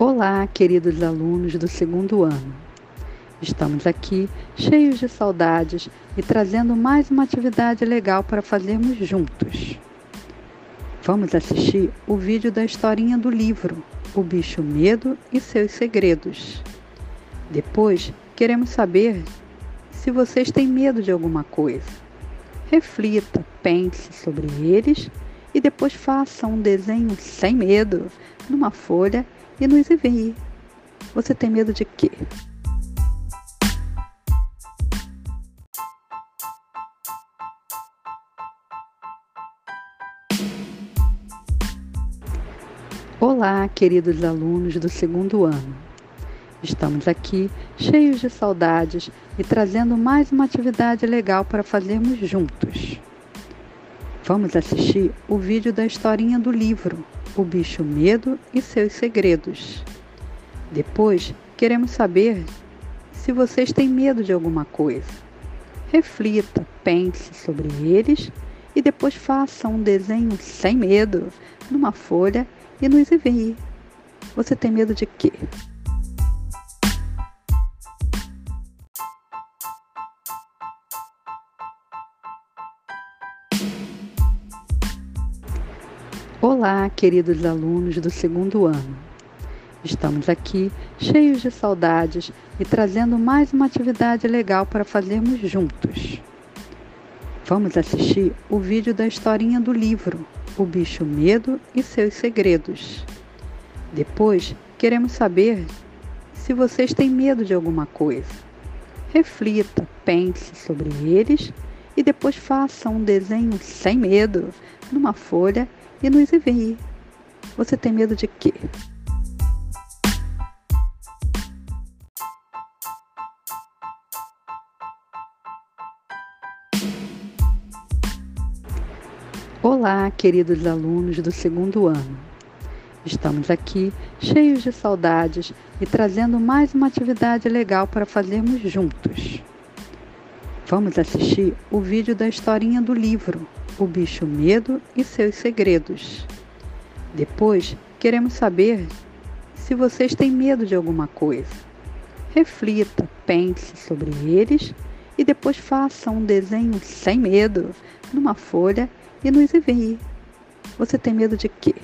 Olá, queridos alunos do segundo ano. Estamos aqui cheios de saudades e trazendo mais uma atividade legal para fazermos juntos. Vamos assistir o vídeo da historinha do livro O Bicho Medo e seus Segredos. Depois, queremos saber se vocês têm medo de alguma coisa. Reflita, pense sobre eles e depois faça um desenho sem medo numa folha e nos envie. Você tem medo de quê? Olá, queridos alunos do segundo ano. Estamos aqui cheios de saudades e trazendo mais uma atividade legal para fazermos juntos. Vamos assistir o vídeo da historinha do livro O Bicho Medo e seus Segredos. Depois, queremos saber se vocês têm medo de alguma coisa. Reflita, pense sobre eles e depois faça um desenho sem medo numa folha e nos envie. Você tem medo de quê? Olá, queridos alunos do segundo ano. Estamos aqui cheios de saudades e trazendo mais uma atividade legal para fazermos juntos. Vamos assistir o vídeo da historinha do livro o bicho medo e seus segredos. Depois, queremos saber se vocês têm medo de alguma coisa. Reflita, pense sobre eles e depois faça um desenho sem medo numa folha e nos envie. Você tem medo de quê? Olá, queridos alunos do segundo ano. Estamos aqui cheios de saudades e trazendo mais uma atividade legal para fazermos juntos. Vamos assistir o vídeo da historinha do livro O Bicho Medo e seus Segredos. Depois, queremos saber se vocês têm medo de alguma coisa. Reflita, pense sobre eles e depois faça um desenho sem medo numa folha e nos envie. Você tem medo de quê?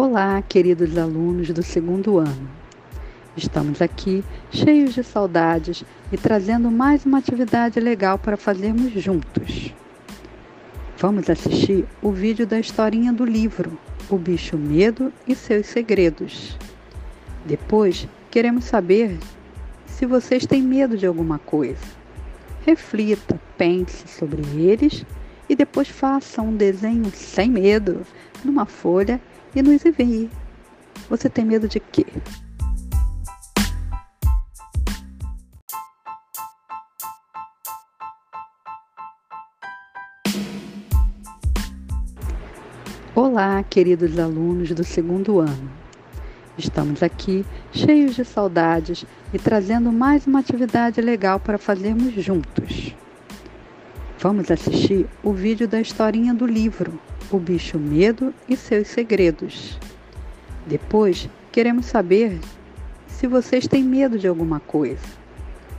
Olá, queridos alunos do segundo ano. Estamos aqui cheios de saudades e trazendo mais uma atividade legal para fazermos juntos. Vamos assistir o vídeo da historinha do livro o bicho medo e seus segredos. Depois, queremos saber se vocês têm medo de alguma coisa. Reflita, pense sobre eles e depois faça um desenho sem medo numa folha e nos envie. Você tem medo de quê? Olá, queridos alunos do segundo ano. Estamos aqui cheios de saudades e trazendo mais uma atividade legal para fazermos juntos. Vamos assistir o vídeo da historinha do livro O Bicho Medo e seus Segredos. Depois, queremos saber se vocês têm medo de alguma coisa.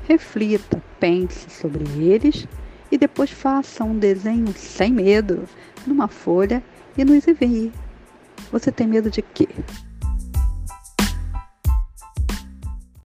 Reflita, pense sobre eles e depois faça um desenho sem medo numa folha e nos envie. Você tem medo de quê?